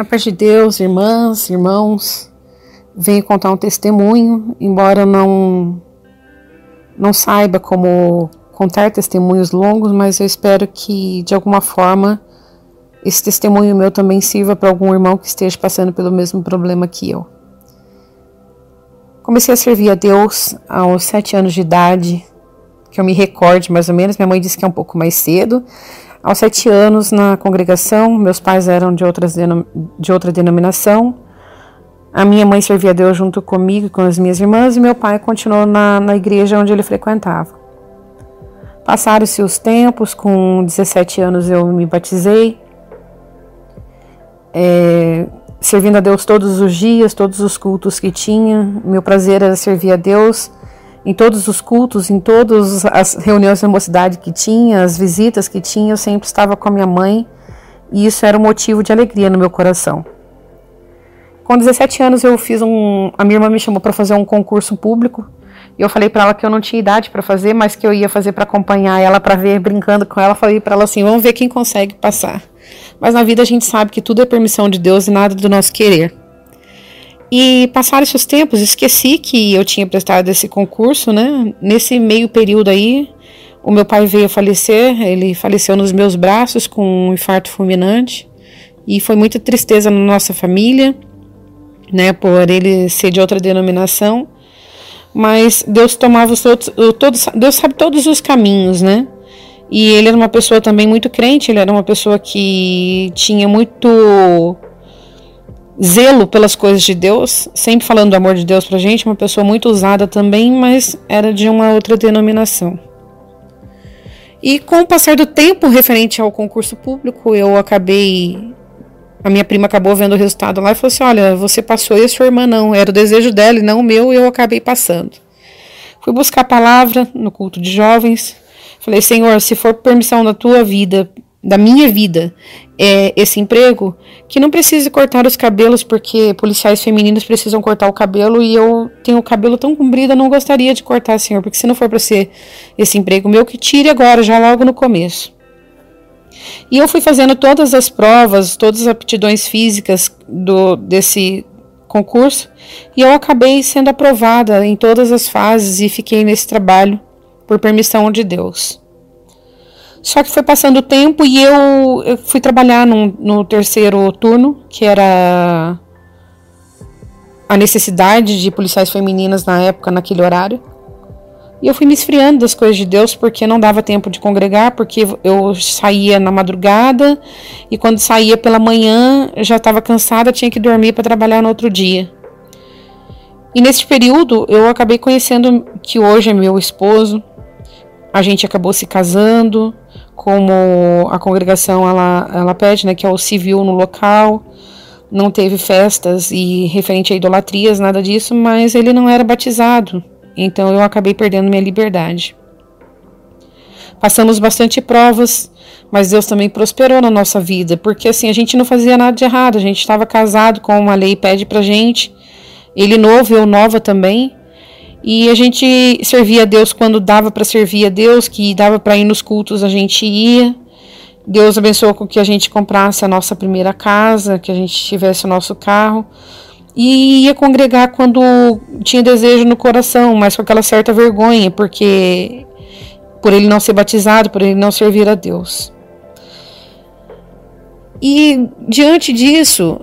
A paz de Deus, irmãs, irmãos, venho contar um testemunho, embora não, não saiba como contar testemunhos longos, mas eu espero que de alguma forma esse testemunho meu também sirva para algum irmão que esteja passando pelo mesmo problema que eu. Comecei a servir a Deus aos sete anos de idade, que eu me recorde mais ou menos. Minha mãe disse que é um pouco mais cedo, aos sete anos, na congregação, meus pais eram de, outras de outra denominação. A minha mãe servia a Deus junto comigo e com as minhas irmãs, e meu pai continuou na, na igreja onde ele frequentava. Passaram-se os tempos, com 17 anos eu me batizei, é, servindo a Deus todos os dias, todos os cultos que tinha. Meu prazer era servir a Deus em todos os cultos, em todas as reuniões da mocidade que tinha, as visitas que tinha, eu sempre estava com a minha mãe e isso era um motivo de alegria no meu coração. Com 17 anos eu fiz um, a minha irmã me chamou para fazer um concurso público e eu falei para ela que eu não tinha idade para fazer, mas que eu ia fazer para acompanhar ela, para ver, brincando com ela, falei para ela assim, vamos ver quem consegue passar. Mas na vida a gente sabe que tudo é permissão de Deus e nada do nosso querer. E passaram esses tempos, esqueci que eu tinha prestado esse concurso, né? Nesse meio período aí, o meu pai veio a falecer, ele faleceu nos meus braços com um infarto fulminante. E foi muita tristeza na nossa família, né, por ele ser de outra denominação. Mas Deus tomava os todos, todos Deus sabe todos os caminhos, né? E ele era uma pessoa também muito crente, ele era uma pessoa que tinha muito zelo pelas coisas de Deus, sempre falando do amor de Deus pra gente, uma pessoa muito usada também, mas era de uma outra denominação. E com o passar do tempo referente ao concurso público, eu acabei. A minha prima acabou vendo o resultado lá e falou assim: Olha, você passou e a sua irmã não. Era o desejo dela e não o meu, e eu acabei passando. Fui buscar a palavra no culto de jovens. Falei: Senhor, se for permissão da tua vida, da minha vida é, esse emprego, que não precise cortar os cabelos, porque policiais femininos precisam cortar o cabelo e eu tenho o cabelo tão comprido, eu não gostaria de cortar, senhor, porque se não for para ser esse emprego meu, que tire agora, já logo no começo. E eu fui fazendo todas as provas, todas as aptidões físicas do, desse concurso e eu acabei sendo aprovada em todas as fases e fiquei nesse trabalho por permissão de Deus. Só que foi passando o tempo e eu, eu fui trabalhar no, no terceiro turno, que era a necessidade de policiais femininas na época, naquele horário. E eu fui me esfriando das coisas de Deus porque não dava tempo de congregar, porque eu saía na madrugada e quando saía pela manhã já estava cansada, tinha que dormir para trabalhar no outro dia. E nesse período eu acabei conhecendo que hoje é meu esposo. A gente acabou se casando, como a congregação ela, ela pede, né, que é o civil no local, não teve festas e referente a idolatrias, nada disso, mas ele não era batizado, então eu acabei perdendo minha liberdade. Passamos bastante provas, mas Deus também prosperou na nossa vida, porque assim, a gente não fazia nada de errado, a gente estava casado com uma lei pede pra gente, ele novo, eu nova também, e a gente servia a Deus quando dava para servir a Deus, que dava para ir nos cultos, a gente ia. Deus abençoou com que a gente comprasse a nossa primeira casa, que a gente tivesse o nosso carro. E ia congregar quando tinha desejo no coração, mas com aquela certa vergonha, porque por ele não ser batizado, por ele não servir a Deus. E diante disso,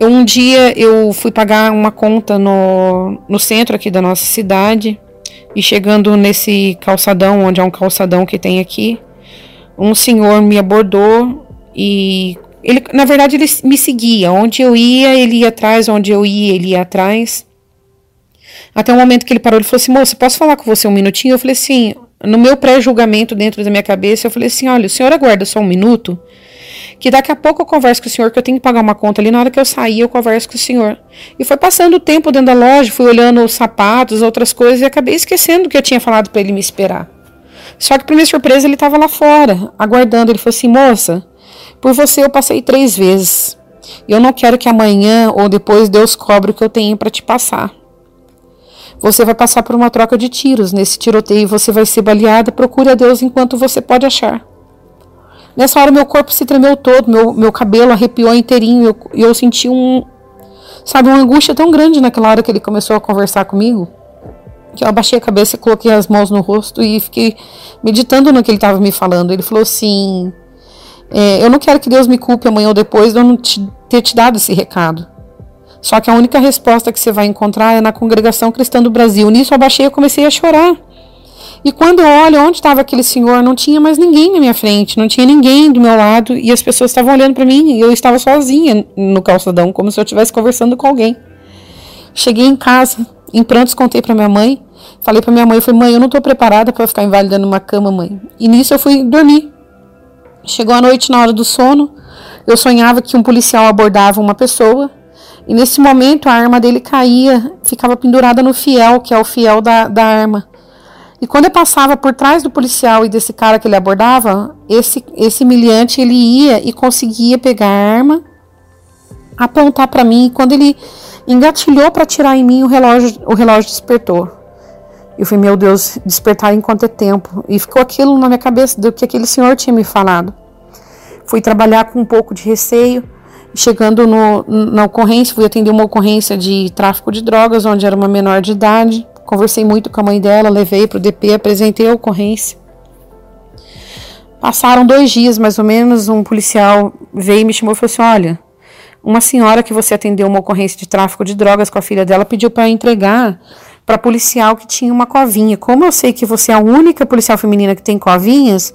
um dia eu fui pagar uma conta no, no centro aqui da nossa cidade e chegando nesse calçadão, onde é um calçadão que tem aqui, um senhor me abordou e ele, na verdade, ele me seguia. Onde eu ia, ele ia atrás, onde eu ia, ele ia atrás. Até o momento que ele parou, ele falou assim: Moça, posso falar com você um minutinho? Eu falei assim: No meu pré-julgamento dentro da minha cabeça, eu falei assim: Olha, o senhor aguarda só um minuto que daqui a pouco eu converso com o senhor, que eu tenho que pagar uma conta ali, na hora que eu sair eu converso com o senhor. E foi passando o tempo dentro da loja, fui olhando os sapatos, outras coisas, e acabei esquecendo que eu tinha falado para ele me esperar. Só que, para minha surpresa, ele estava lá fora, aguardando. Ele falou assim: moça, por você eu passei três vezes. Eu não quero que amanhã ou depois Deus cobre o que eu tenho para te passar. Você vai passar por uma troca de tiros. Nesse tiroteio você vai ser baleada. Procure a Deus enquanto você pode achar. Nessa hora meu corpo se tremeu todo, meu, meu cabelo arrepiou inteirinho, e eu, eu senti um, sabe, uma angústia tão grande naquela hora que ele começou a conversar comigo, que eu abaixei a cabeça, coloquei as mãos no rosto e fiquei meditando no que ele estava me falando. Ele falou assim: é, Eu não quero que Deus me culpe amanhã ou depois de eu não te, ter te dado esse recado. Só que a única resposta que você vai encontrar é na congregação cristã do Brasil. Nisso eu abaixei e comecei a chorar. E quando eu olho onde estava aquele senhor, não tinha mais ninguém na minha frente, não tinha ninguém do meu lado e as pessoas estavam olhando para mim e eu estava sozinha no calçadão, como se eu estivesse conversando com alguém. Cheguei em casa, em prantos contei para minha mãe, falei para minha mãe, eu falei: "Mãe, eu não estou preparada para ficar inválida numa cama, mãe". E nisso eu fui dormir. Chegou a noite na hora do sono, eu sonhava que um policial abordava uma pessoa e nesse momento a arma dele caía, ficava pendurada no fiel, que é o fiel da, da arma. E quando eu passava por trás do policial e desse cara que ele abordava, esse, esse miliante ele ia e conseguia pegar a arma, apontar para mim. E quando ele engatilhou para tirar em mim, o relógio, o relógio despertou. Eu falei, meu Deus, despertar em quanto é tempo? E ficou aquilo na minha cabeça do que aquele senhor tinha me falado. Fui trabalhar com um pouco de receio. Chegando no, na ocorrência, fui atender uma ocorrência de tráfico de drogas, onde era uma menor de idade. Conversei muito com a mãe dela, levei para o DP, apresentei a ocorrência. Passaram dois dias, mais ou menos, um policial veio e me chamou e falou assim: Olha, uma senhora que você atendeu uma ocorrência de tráfico de drogas com a filha dela pediu para entregar para policial que tinha uma covinha. Como eu sei que você é a única policial feminina que tem covinhas,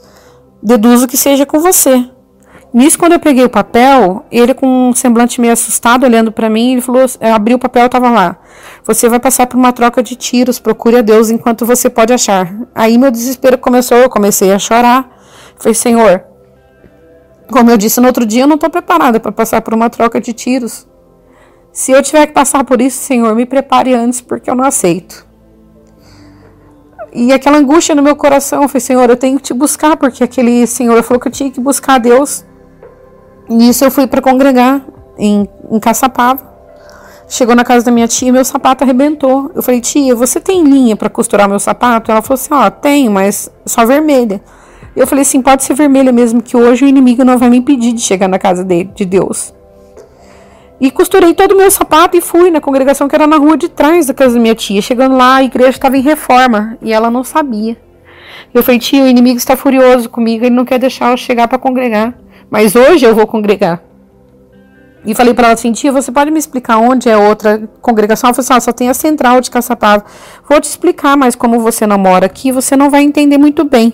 deduzo que seja com você. Nisso, quando eu peguei o papel, ele com um semblante meio assustado, olhando para mim, ele falou, abriu o papel, estava lá. Você vai passar por uma troca de tiros, procure a Deus enquanto você pode achar. Aí meu desespero começou, eu comecei a chorar. Falei, Senhor, como eu disse no outro dia, eu não estou preparada para passar por uma troca de tiros. Se eu tiver que passar por isso, Senhor, me prepare antes, porque eu não aceito. E aquela angústia no meu coração, eu falei, Senhor, eu tenho que te buscar, porque aquele Senhor falou que eu tinha que buscar Deus. Nisso eu fui para congregar em, em Caçapava. Chegou na casa da minha tia, meu sapato arrebentou. Eu falei, tia, você tem linha para costurar meu sapato? Ela falou assim, ó, tenho, mas só vermelha. Eu falei assim, pode ser vermelha mesmo, que hoje o inimigo não vai me impedir de chegar na casa de Deus. E costurei todo o meu sapato e fui na congregação que era na rua de trás da casa da minha tia. Chegando lá, a igreja estava em reforma e ela não sabia. Eu falei, tia, o inimigo está furioso comigo, ele não quer deixar eu chegar para congregar. Mas hoje eu vou congregar. E falei para ela assim, tia, você pode me explicar onde é outra congregação? Ela falou assim, ah, só tem a central de Caçapava. Vou te explicar, mas como você não mora aqui, você não vai entender muito bem.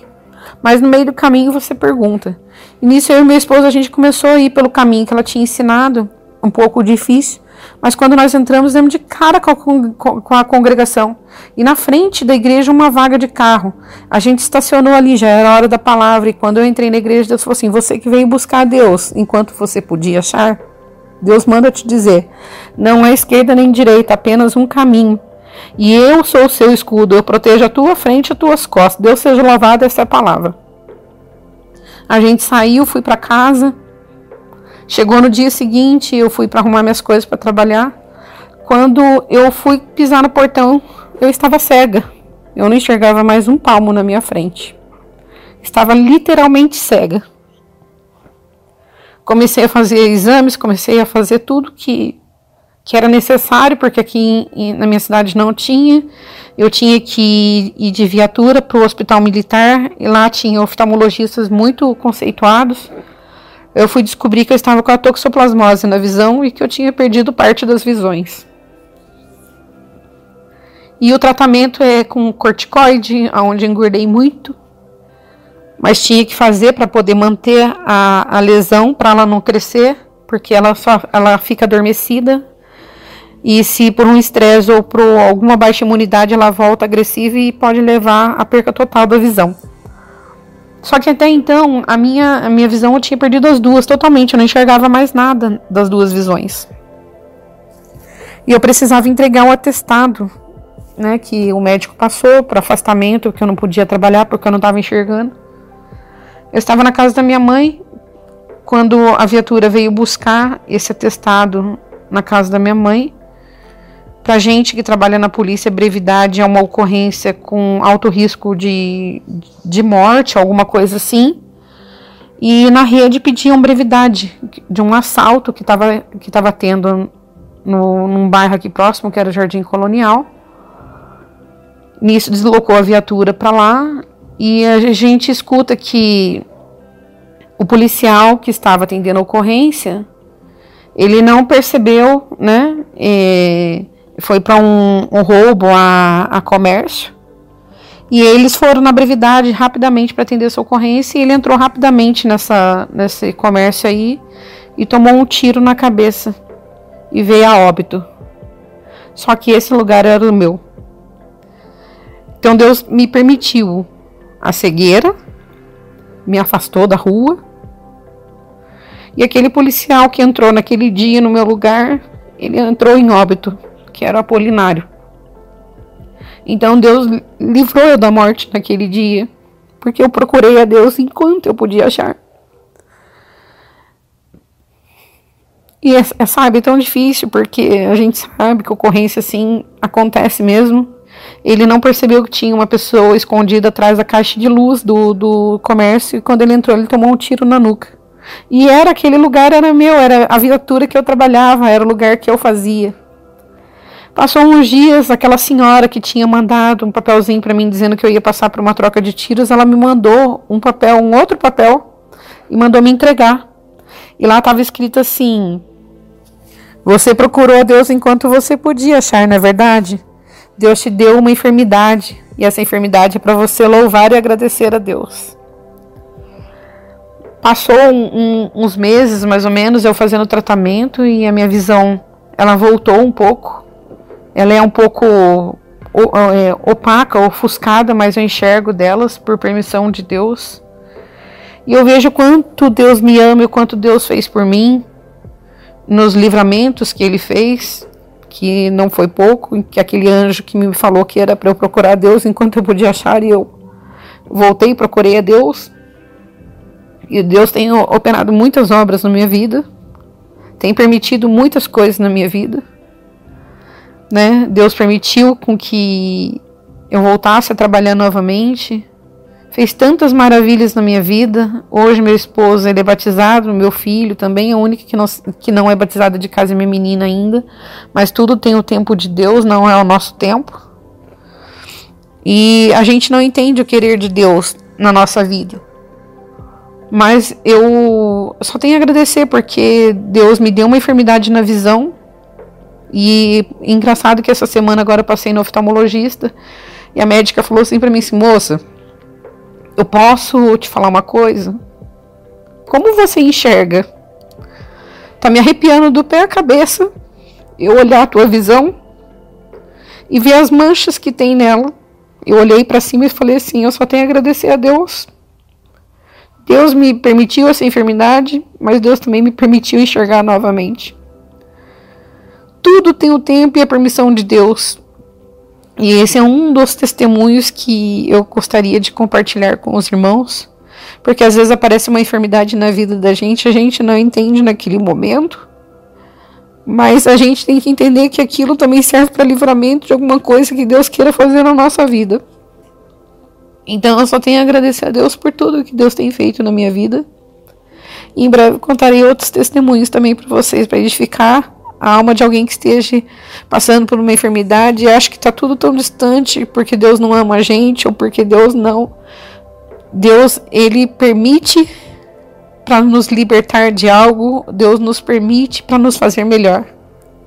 Mas no meio do caminho você pergunta. E nisso eu e meu esposo, a gente começou a ir pelo caminho que ela tinha ensinado, um pouco difícil. Mas quando nós entramos, demos de cara com a, com a, congregação. E na frente da igreja, uma vaga de carro. A gente estacionou ali, já era hora da palavra. E quando eu entrei na igreja, Deus falou assim: Você que veio buscar Deus enquanto você podia achar, Deus manda te dizer: Não é esquerda nem direita, apenas um caminho. E eu sou o seu escudo, eu protejo a tua frente e as tuas costas. Deus seja louvado, essa palavra. A gente saiu, fui para casa. Chegou no dia seguinte, eu fui para arrumar minhas coisas para trabalhar. Quando eu fui pisar no portão, eu estava cega. Eu não enxergava mais um palmo na minha frente. Estava literalmente cega. Comecei a fazer exames, comecei a fazer tudo que, que era necessário, porque aqui em, na minha cidade não tinha. Eu tinha que ir de viatura para o hospital militar, e lá tinha oftalmologistas muito conceituados eu fui descobrir que eu estava com a toxoplasmose na visão e que eu tinha perdido parte das visões. E o tratamento é com corticoide, onde engordei muito, mas tinha que fazer para poder manter a, a lesão, para ela não crescer, porque ela só ela fica adormecida. E se por um estresse ou por alguma baixa imunidade ela volta agressiva e pode levar à perca total da visão. Só que até então, a minha, a minha visão eu tinha perdido as duas totalmente, eu não enxergava mais nada das duas visões. E eu precisava entregar o atestado, né, que o médico passou para afastamento, que eu não podia trabalhar porque eu não estava enxergando. Eu estava na casa da minha mãe quando a viatura veio buscar esse atestado na casa da minha mãe. Para gente que trabalha na polícia, brevidade é uma ocorrência com alto risco de, de morte, alguma coisa assim. E na rede pediam brevidade de um assalto que estava que tava tendo no, num bairro aqui próximo, que era o Jardim Colonial. Nisso deslocou a viatura para lá e a gente escuta que o policial que estava atendendo a ocorrência, ele não percebeu, né? E foi para um, um, roubo a, a comércio. E eles foram na brevidade rapidamente para atender essa ocorrência e ele entrou rapidamente nessa, nesse comércio aí e tomou um tiro na cabeça e veio a óbito. Só que esse lugar era o meu. Então Deus me permitiu a cegueira, me afastou da rua. E aquele policial que entrou naquele dia no meu lugar, ele entrou em óbito, que era Apolinário. Então Deus livrou eu da morte naquele dia, porque eu procurei a Deus enquanto eu podia achar. E é, é, sabe, é tão difícil, porque a gente sabe que ocorrência assim acontece mesmo. Ele não percebeu que tinha uma pessoa escondida atrás da caixa de luz do, do comércio e quando ele entrou, ele tomou um tiro na nuca. E era aquele lugar, era meu, era a viatura que eu trabalhava, era o lugar que eu fazia. Passou uns dias, aquela senhora que tinha mandado um papelzinho para mim dizendo que eu ia passar por uma troca de tiros, ela me mandou um papel, um outro papel, e mandou me entregar. E lá estava escrito assim: Você procurou a Deus enquanto você podia achar, não é verdade? Deus te deu uma enfermidade e essa enfermidade é para você louvar e agradecer a Deus. Passou um, um, uns meses, mais ou menos, eu fazendo tratamento e a minha visão ela voltou um pouco. Ela é um pouco é, opaca, ofuscada, mas eu enxergo delas por permissão de Deus. E eu vejo quanto Deus me ama e quanto Deus fez por mim nos livramentos que Ele fez que não foi pouco, que aquele anjo que me falou que era para eu procurar Deus enquanto eu podia achar, e eu voltei e procurei a Deus. E Deus tem operado muitas obras na minha vida, tem permitido muitas coisas na minha vida. Né? Deus permitiu com que eu voltasse a trabalhar novamente, fez tantas maravilhas na minha vida. Hoje meu esposo ele é batizado, meu filho também é o único que não, que não é batizado de casa minha menina ainda. Mas tudo tem o tempo de Deus, não é o nosso tempo. E a gente não entende o querer de Deus na nossa vida. Mas eu só tenho a agradecer porque Deus me deu uma enfermidade na visão. E engraçado que essa semana agora eu passei no oftalmologista e a médica falou assim para mim assim, moça, eu posso te falar uma coisa? Como você enxerga? Tá me arrepiando do pé à cabeça eu olhar a tua visão e ver as manchas que tem nela. Eu olhei para cima e falei assim: eu só tenho a agradecer a Deus. Deus me permitiu essa enfermidade, mas Deus também me permitiu enxergar novamente. Tudo tem o tempo e a permissão de Deus. E esse é um dos testemunhos que eu gostaria de compartilhar com os irmãos, porque às vezes aparece uma enfermidade na vida da gente, a gente não entende naquele momento, mas a gente tem que entender que aquilo também serve para livramento de alguma coisa que Deus queira fazer na nossa vida. Então eu só tenho a agradecer a Deus por tudo que Deus tem feito na minha vida. E em breve contarei outros testemunhos também para vocês, para edificar a alma de alguém que esteja passando por uma enfermidade e acha que está tudo tão distante porque Deus não ama a gente ou porque Deus não. Deus, ele permite para nos libertar de algo, Deus nos permite para nos fazer melhor.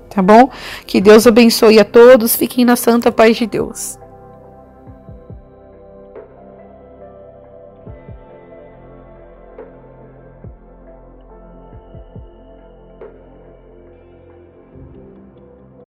Tá bom? Que Deus abençoe a todos, fiquem na santa paz de Deus.